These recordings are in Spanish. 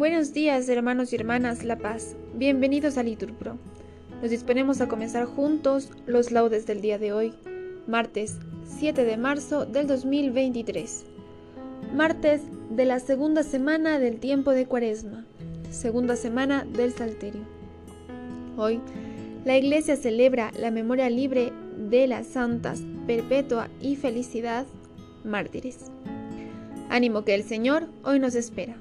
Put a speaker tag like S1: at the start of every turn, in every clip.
S1: Buenos días, hermanos y hermanas La Paz. Bienvenidos a Liturpro. Nos disponemos a comenzar juntos los laudes del día de hoy, martes 7 de marzo del 2023. Martes de la segunda semana del tiempo de Cuaresma, segunda semana del Salterio. Hoy, la Iglesia celebra la memoria libre de las santas Perpetua y Felicidad, mártires. Ánimo que el Señor hoy nos espera.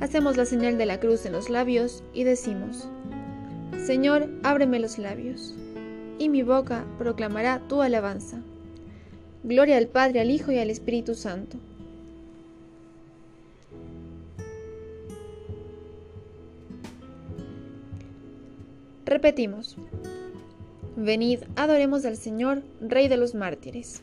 S1: Hacemos la señal de la cruz en los labios y decimos, Señor, ábreme los labios, y mi boca proclamará tu alabanza. Gloria al Padre, al Hijo y al Espíritu Santo. Repetimos, venid, adoremos al Señor, Rey de los mártires.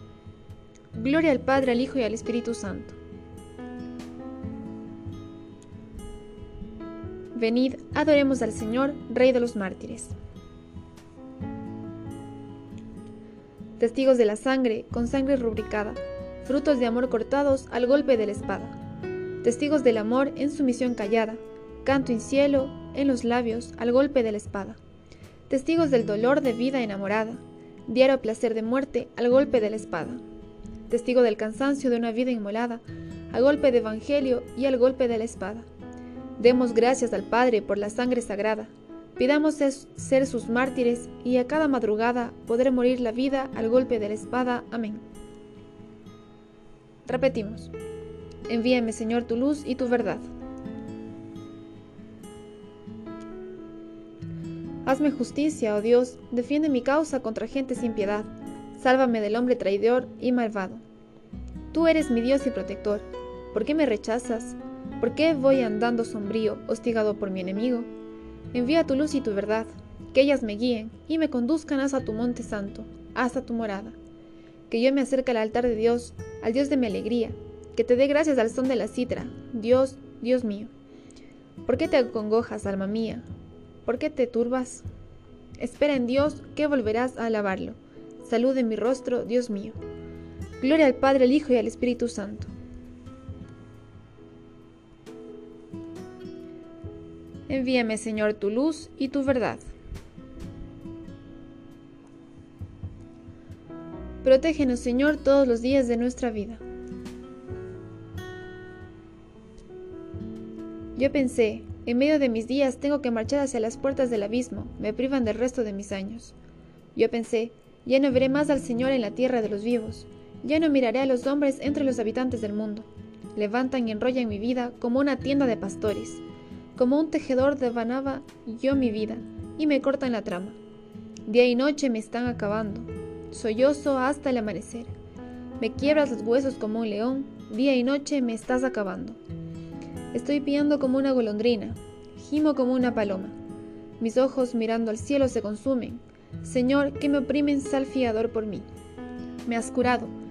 S1: Gloria al Padre, al Hijo y al Espíritu Santo. Venid, adoremos al Señor, Rey de los mártires. Testigos de la sangre, con sangre rubricada, frutos de amor cortados al golpe de la espada. Testigos del amor en sumisión callada, canto en cielo, en los labios, al golpe de la espada. Testigos del dolor de vida enamorada, diario placer de muerte, al golpe de la espada testigo del cansancio de una vida inmolada, a golpe de evangelio y al golpe de la espada. Demos gracias al Padre por la sangre sagrada. Pidamos ser sus mártires y a cada madrugada poder morir la vida al golpe de la espada. Amén. Repetimos. Envíame, Señor, tu luz y tu verdad. Hazme justicia, oh Dios, defiende mi causa contra gente sin piedad Sálvame del hombre traidor y malvado. Tú eres mi Dios y protector. ¿Por qué me rechazas? ¿Por qué voy andando sombrío, hostigado por mi enemigo? Envía tu luz y tu verdad, que ellas me guíen y me conduzcan hasta tu monte santo, hasta tu morada. Que yo me acerque al altar de Dios, al Dios de mi alegría, que te dé gracias al son de la citra, Dios, Dios mío. ¿Por qué te acongojas, alma mía? ¿Por qué te turbas? Espera en Dios que volverás a alabarlo salud en mi rostro, Dios mío. Gloria al Padre, al Hijo y al Espíritu Santo. Envíame, Señor, tu luz y tu verdad. Protégenos, Señor, todos los días de nuestra vida. Yo pensé, en medio de mis días tengo que marchar hacia las puertas del abismo, me privan del resto de mis años. Yo pensé, ya no veré más al Señor en la tierra de los vivos. Ya no miraré a los hombres entre los habitantes del mundo. Levantan y enrollan mi vida como una tienda de pastores. Como un tejedor devanaba yo mi vida y me cortan la trama. Día y noche me están acabando. Sollozo hasta el amanecer. Me quiebras los huesos como un león. Día y noche me estás acabando. Estoy piando como una golondrina. Gimo como una paloma. Mis ojos mirando al cielo se consumen. Señor, que me oprimen sal fiador por mí. Me has curado,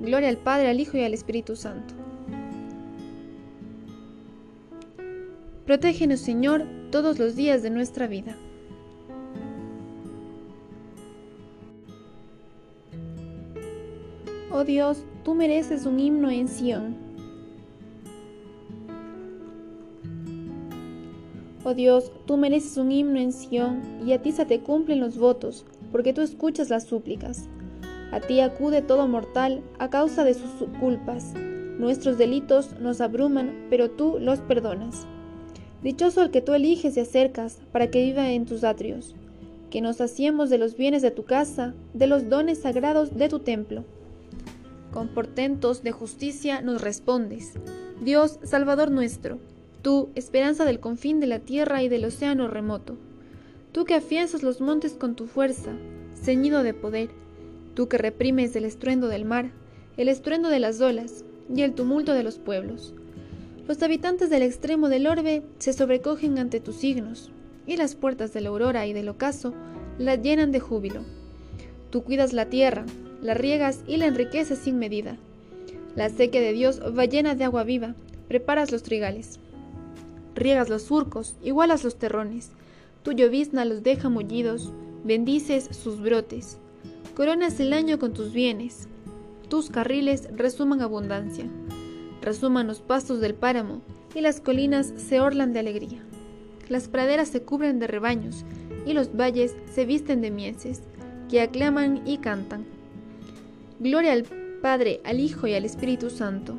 S1: Gloria al Padre, al Hijo y al Espíritu Santo. Protégenos, Señor, todos los días de nuestra vida. Oh Dios, tú mereces un himno en Sión. Oh Dios, tú mereces un himno en Sión, y a ti se te cumplen los votos, porque tú escuchas las súplicas. A ti acude todo mortal a causa de sus culpas. Nuestros delitos nos abruman, pero tú los perdonas. Dichoso el que tú eliges y acercas para que viva en tus atrios. Que nos hacemos de los bienes de tu casa, de los dones sagrados de tu templo. Con portentos de justicia nos respondes. Dios, Salvador nuestro, tú, esperanza del confín de la tierra y del océano remoto. Tú que afianzas los montes con tu fuerza, ceñido de poder. Tú que reprimes el estruendo del mar, el estruendo de las olas, y el tumulto de los pueblos. Los habitantes del extremo del orbe se sobrecogen ante tus signos, y las puertas de la aurora y del ocaso la llenan de júbilo. Tú cuidas la tierra, la riegas y la enriqueces sin medida. La sequía de Dios va llena de agua viva, preparas los trigales. Riegas los surcos, igualas los terrones. Tu llovizna los deja mullidos, bendices sus brotes. Coronas el año con tus bienes, tus carriles resuman abundancia. Resuman los pastos del páramo y las colinas se orlan de alegría. Las praderas se cubren de rebaños y los valles se visten de mieses, que aclaman y cantan. Gloria al Padre, al Hijo y al Espíritu Santo.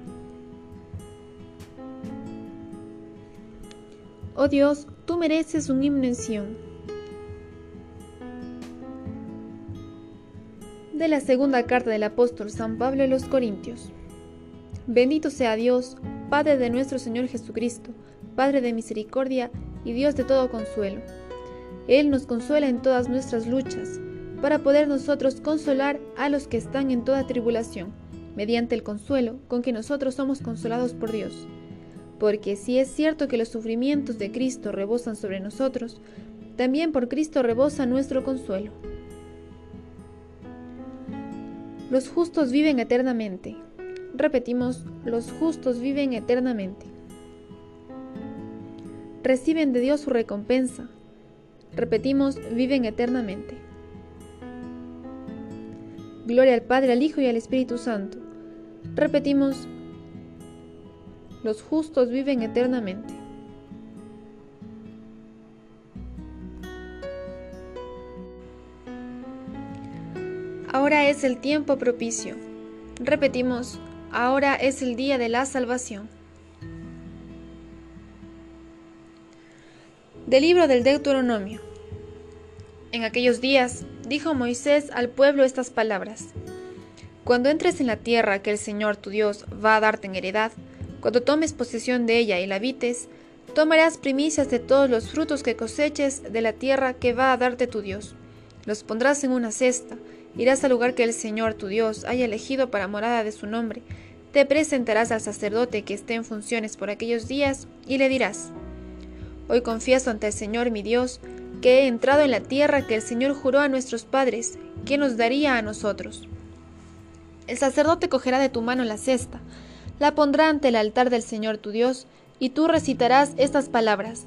S1: Oh Dios, tú mereces un himno de la segunda carta del apóstol San Pablo a los Corintios. Bendito sea Dios, Padre de nuestro Señor Jesucristo, Padre de misericordia y Dios de todo consuelo. Él nos consuela en todas nuestras luchas, para poder nosotros consolar a los que están en toda tribulación, mediante el consuelo con que nosotros somos consolados por Dios. Porque si es cierto que los sufrimientos de Cristo rebosan sobre nosotros, también por Cristo rebosa nuestro consuelo. Los justos viven eternamente. Repetimos, los justos viven eternamente. Reciben de Dios su recompensa. Repetimos, viven eternamente. Gloria al Padre, al Hijo y al Espíritu Santo. Repetimos, los justos viven eternamente. Ahora es el tiempo propicio. Repetimos, ahora es el día de la salvación. Del libro del Deuteronomio. En aquellos días dijo Moisés al pueblo estas palabras. Cuando entres en la tierra que el Señor tu Dios va a darte en heredad, cuando tomes posesión de ella y la habites, tomarás primicias de todos los frutos que coseches de la tierra que va a darte tu Dios. Los pondrás en una cesta, Irás al lugar que el Señor tu Dios haya elegido para morada de su nombre. Te presentarás al sacerdote que esté en funciones por aquellos días y le dirás, Hoy confieso ante el Señor mi Dios que he entrado en la tierra que el Señor juró a nuestros padres, que nos daría a nosotros. El sacerdote cogerá de tu mano la cesta, la pondrá ante el altar del Señor tu Dios, y tú recitarás estas palabras.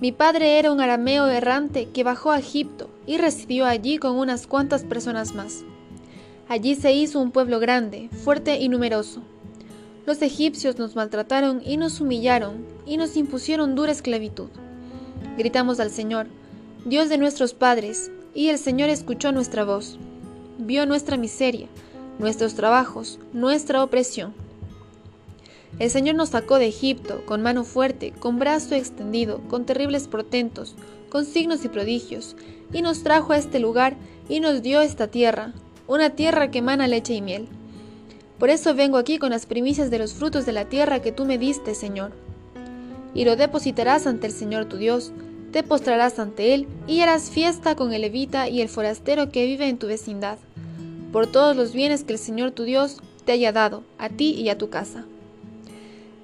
S1: Mi padre era un arameo errante que bajó a Egipto y residió allí con unas cuantas personas más. Allí se hizo un pueblo grande, fuerte y numeroso. Los egipcios nos maltrataron y nos humillaron y nos impusieron dura esclavitud. Gritamos al Señor, Dios de nuestros padres, y el Señor escuchó nuestra voz. Vio nuestra miseria, nuestros trabajos, nuestra opresión el Señor nos sacó de Egipto con mano fuerte, con brazo extendido, con terribles portentos, con signos y prodigios, y nos trajo a este lugar y nos dio esta tierra, una tierra que emana leche y miel. Por eso vengo aquí con las primicias de los frutos de la tierra que tú me diste, Señor. Y lo depositarás ante el Señor tu Dios, te postrarás ante Él y harás fiesta con el levita y el forastero que vive en tu vecindad, por todos los bienes que el Señor tu Dios te haya dado, a ti y a tu casa.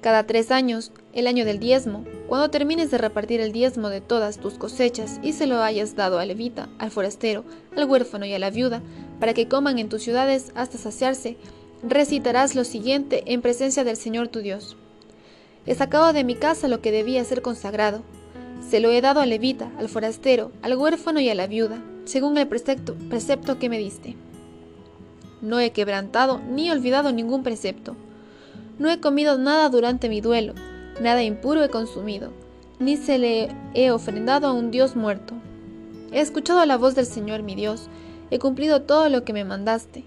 S1: Cada tres años, el año del diezmo, cuando termines de repartir el diezmo de todas tus cosechas y se lo hayas dado al levita, al forastero, al huérfano y a la viuda, para que coman en tus ciudades hasta saciarse, recitarás lo siguiente en presencia del Señor tu Dios. He sacado de mi casa lo que debía ser consagrado. Se lo he dado al levita, al forastero, al huérfano y a la viuda, según el precepto, precepto que me diste. No he quebrantado ni olvidado ningún precepto. No he comido nada durante mi duelo, nada impuro he consumido, ni se le he ofrendado a un Dios muerto. He escuchado la voz del Señor mi Dios, he cumplido todo lo que me mandaste.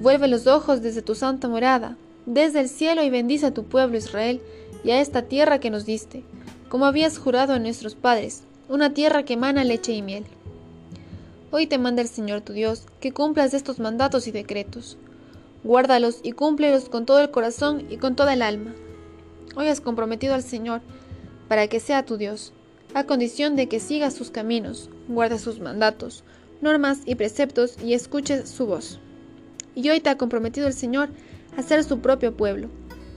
S1: Vuelve los ojos desde tu santa morada, desde el cielo y bendice a tu pueblo Israel y a esta tierra que nos diste, como habías jurado a nuestros padres, una tierra que emana leche y miel. Hoy te manda el Señor tu Dios que cumplas estos mandatos y decretos. Guárdalos y cúmplelos con todo el corazón y con toda el alma. Hoy has comprometido al Señor para que sea tu Dios, a condición de que sigas sus caminos, guardes sus mandatos, normas y preceptos y escuches su voz. Y hoy te ha comprometido el Señor a ser su propio pueblo,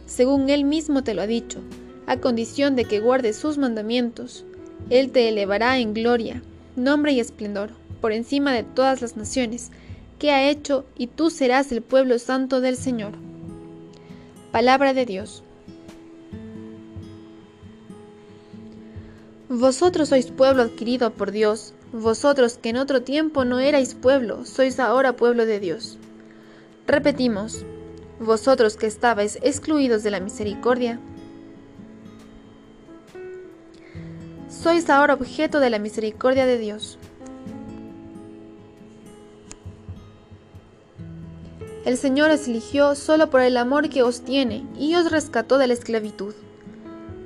S1: según Él mismo te lo ha dicho, a condición de que guardes sus mandamientos. Él te elevará en gloria, nombre y esplendor por encima de todas las naciones que ha hecho, y tú serás el pueblo santo del Señor. Palabra de Dios. Vosotros sois pueblo adquirido por Dios, vosotros que en otro tiempo no erais pueblo, sois ahora pueblo de Dios. Repetimos, vosotros que estabais excluidos de la misericordia, sois ahora objeto de la misericordia de Dios. El Señor os eligió solo por el amor que os tiene y os rescató de la esclavitud.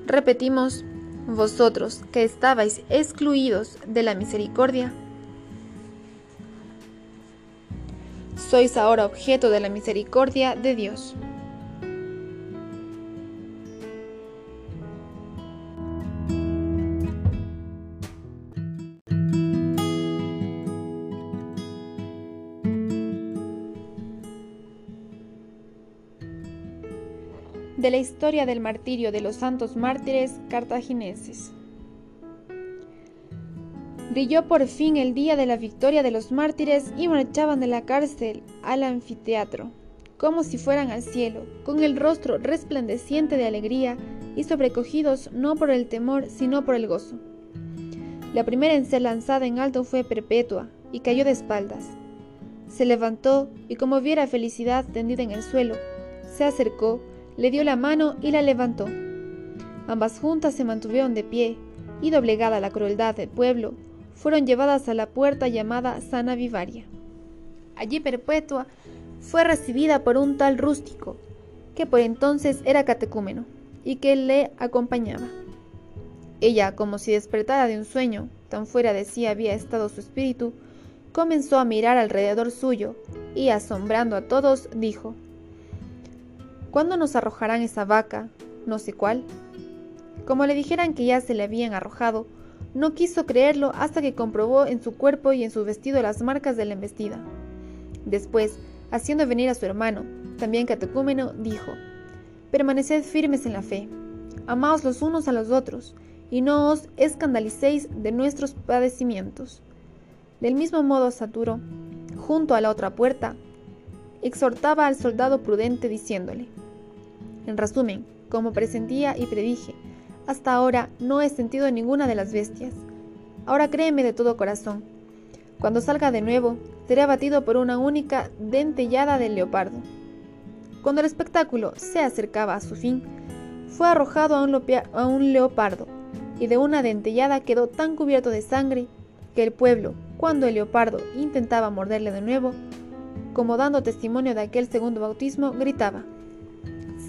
S1: Repetimos, vosotros que estabais excluidos de la misericordia, sois ahora objeto de la misericordia de Dios. De la historia del martirio de los santos mártires cartagineses. Brilló por fin el día de la victoria de los mártires y marchaban de la cárcel al anfiteatro, como si fueran al cielo, con el rostro resplandeciente de alegría y sobrecogidos no por el temor, sino por el gozo. La primera en ser lanzada en alto fue Perpetua, y cayó de espaldas. Se levantó y como viera felicidad tendida en el suelo, se acercó, le dio la mano y la levantó. Ambas juntas se mantuvieron de pie y, doblegada la crueldad del pueblo, fueron llevadas a la puerta llamada Sana Vivaria. Allí Perpetua fue recibida por un tal rústico, que por entonces era catecúmeno, y que le acompañaba. Ella, como si despertara de un sueño, tan fuera de sí había estado su espíritu, comenzó a mirar alrededor suyo, y asombrando a todos, dijo, ¿Cuándo nos arrojarán esa vaca? No sé cuál. Como le dijeran que ya se le habían arrojado, no quiso creerlo hasta que comprobó en su cuerpo y en su vestido las marcas de la embestida. Después, haciendo venir a su hermano, también catecúmeno, dijo, Permaneced firmes en la fe, amaos los unos a los otros, y no os escandalicéis de nuestros padecimientos. Del mismo modo, Saturo, junto a la otra puerta, exhortaba al soldado prudente diciéndole, en resumen, como presentía y predije, hasta ahora no he sentido ninguna de las bestias. Ahora créeme de todo corazón. Cuando salga de nuevo, seré abatido por una única dentellada del leopardo. Cuando el espectáculo se acercaba a su fin, fue arrojado a un, a un leopardo, y de una dentellada quedó tan cubierto de sangre que el pueblo, cuando el leopardo intentaba morderle de nuevo, como dando testimonio de aquel segundo bautismo, gritaba,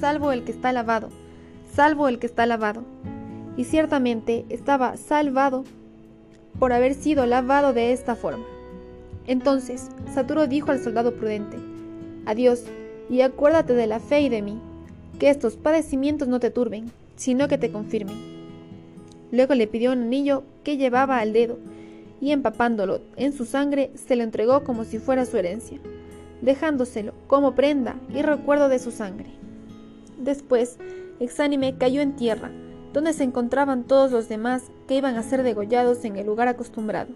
S1: salvo el que está lavado, salvo el que está lavado. Y ciertamente estaba salvado por haber sido lavado de esta forma. Entonces Saturo dijo al soldado prudente, Adiós, y acuérdate de la fe y de mí, que estos padecimientos no te turben, sino que te confirmen. Luego le pidió un anillo que llevaba al dedo, y empapándolo en su sangre se lo entregó como si fuera su herencia, dejándoselo como prenda y recuerdo de su sangre. Después, exánime cayó en tierra, donde se encontraban todos los demás que iban a ser degollados en el lugar acostumbrado.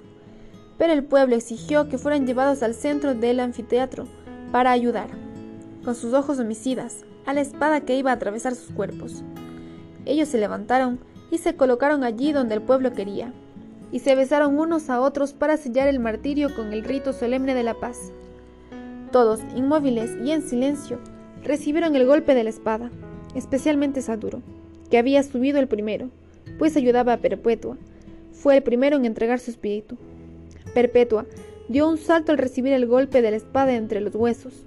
S1: Pero el pueblo exigió que fueran llevados al centro del anfiteatro para ayudar, con sus ojos homicidas, a la espada que iba a atravesar sus cuerpos. ellos se levantaron y se colocaron allí donde el pueblo quería, y se besaron unos a otros para sellar el martirio con el rito solemne de la paz. Todos, inmóviles y en silencio, recibieron el golpe de la espada, especialmente Saduro, que había subido el primero, pues ayudaba a Perpetua. Fue el primero en entregar su espíritu. Perpetua dio un salto al recibir el golpe de la espada entre los huesos,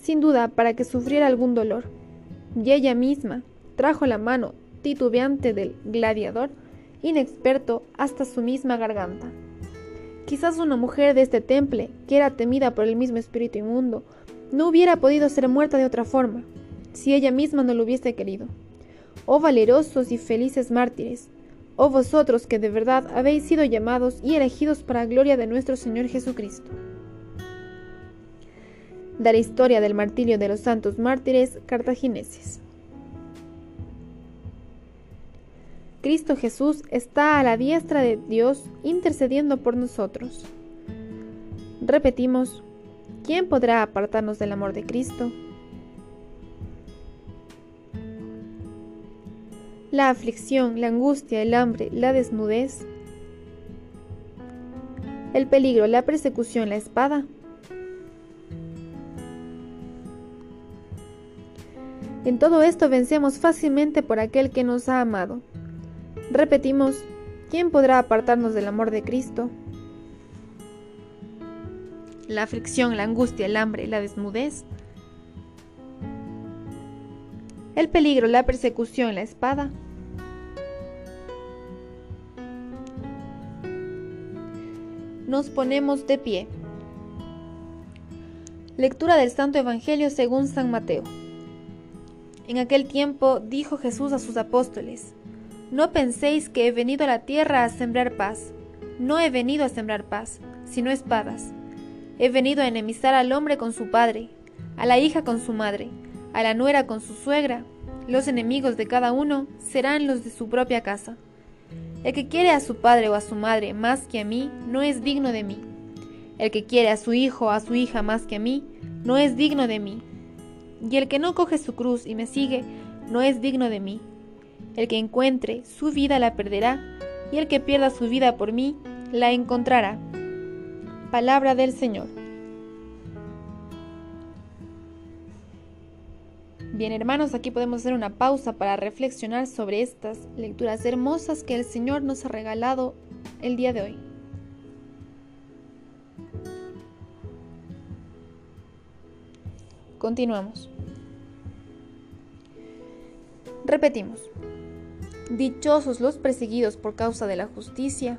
S1: sin duda para que sufriera algún dolor, y ella misma trajo la mano titubeante del gladiador, inexperto hasta su misma garganta. Quizás una mujer de este temple, que era temida por el mismo espíritu inmundo, no hubiera podido ser muerta de otra forma, si ella misma no lo hubiese querido. Oh valerosos y felices mártires, oh vosotros que de verdad habéis sido llamados y elegidos para gloria de nuestro Señor Jesucristo. De la historia del martirio de los santos mártires cartagineses. Cristo Jesús está a la diestra de Dios intercediendo por nosotros. Repetimos, ¿quién podrá apartarnos del amor de Cristo? La aflicción, la angustia, el hambre, la desnudez, el peligro, la persecución, la espada. En todo esto vencemos fácilmente por aquel que nos ha amado. Repetimos, ¿quién podrá apartarnos del amor de Cristo? La aflicción, la angustia, el hambre, la desnudez. El peligro, la persecución, la espada. Nos ponemos de pie. Lectura del Santo Evangelio según San Mateo. En aquel tiempo dijo Jesús a sus apóstoles, no penséis que he venido a la tierra a sembrar paz. No he venido a sembrar paz, sino espadas. He venido a enemistar al hombre con su padre, a la hija con su madre, a la nuera con su suegra. Los enemigos de cada uno serán los de su propia casa. El que quiere a su padre o a su madre más que a mí, no es digno de mí. El que quiere a su hijo o a su hija más que a mí, no es digno de mí. Y el que no coge su cruz y me sigue, no es digno de mí. El que encuentre su vida la perderá, y el que pierda su vida por mí la encontrará. Palabra del Señor. Bien hermanos, aquí podemos hacer una pausa para reflexionar sobre estas lecturas hermosas que el Señor nos ha regalado el día de hoy. Continuamos. Repetimos. Dichosos los perseguidos por causa de la justicia.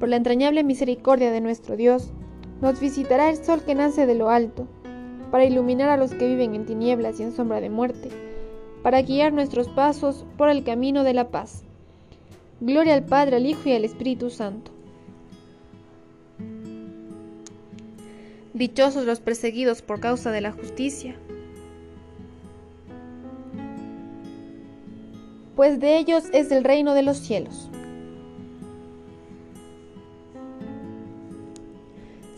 S1: Por la entrañable misericordia de nuestro Dios, nos visitará el sol que nace de lo alto, para iluminar a los que viven en tinieblas y en sombra de muerte, para guiar nuestros pasos por el camino de la paz. Gloria al Padre, al Hijo y al Espíritu Santo Dichosos los perseguidos por causa de la justicia, pues de ellos es el reino de los cielos.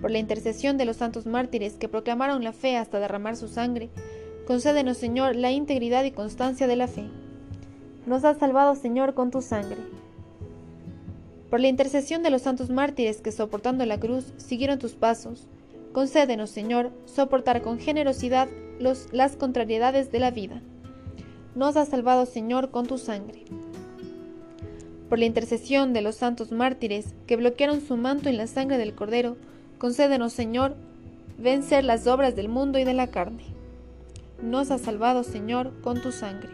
S1: Por la intercesión de los santos mártires que proclamaron la fe hasta derramar su sangre, concédenos, Señor, la integridad y constancia de la fe. Nos has salvado, Señor, con tu sangre. Por la intercesión de los santos mártires que soportando la cruz siguieron tus pasos, Concédenos, Señor, soportar con generosidad los, las contrariedades de la vida. Nos has salvado, Señor, con tu sangre. Por la intercesión de los santos mártires que bloquearon su manto en la sangre del Cordero, concédenos, Señor, vencer las obras del mundo y de la carne. Nos has salvado, Señor, con tu sangre.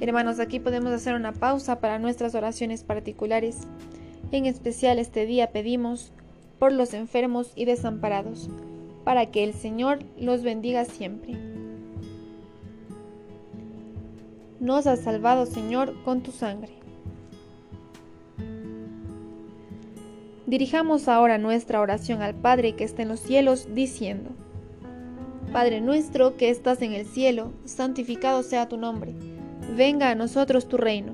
S1: Hermanos, aquí podemos hacer una pausa para nuestras oraciones particulares. En especial este día pedimos por los enfermos y desamparados, para que el Señor los bendiga siempre. Nos has salvado, Señor, con tu sangre. Dirijamos ahora nuestra oración al Padre que está en los cielos, diciendo, Padre nuestro que estás en el cielo, santificado sea tu nombre, venga a nosotros tu reino,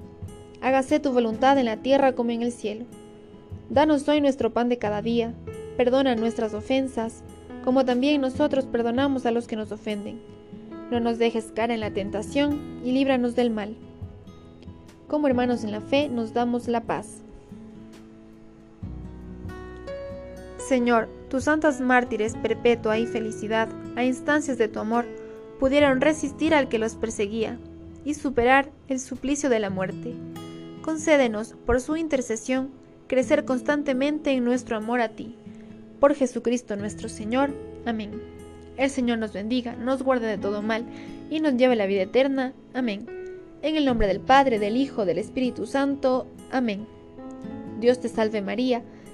S1: hágase tu voluntad en la tierra como en el cielo. Danos hoy nuestro pan de cada día, perdona nuestras ofensas, como también nosotros perdonamos a los que nos ofenden. No nos dejes caer en la tentación y líbranos del mal. Como hermanos en la fe nos damos la paz. Señor, tus santas mártires perpetua y felicidad, a instancias de tu amor, pudieron resistir al que los perseguía y superar el suplicio de la muerte. Concédenos, por su intercesión, crecer constantemente en nuestro amor a ti. Por Jesucristo nuestro Señor. Amén. El Señor nos bendiga, nos guarde de todo mal y nos lleve a la vida eterna. Amén. En el nombre del Padre, del Hijo, del Espíritu Santo. Amén. Dios te salve María,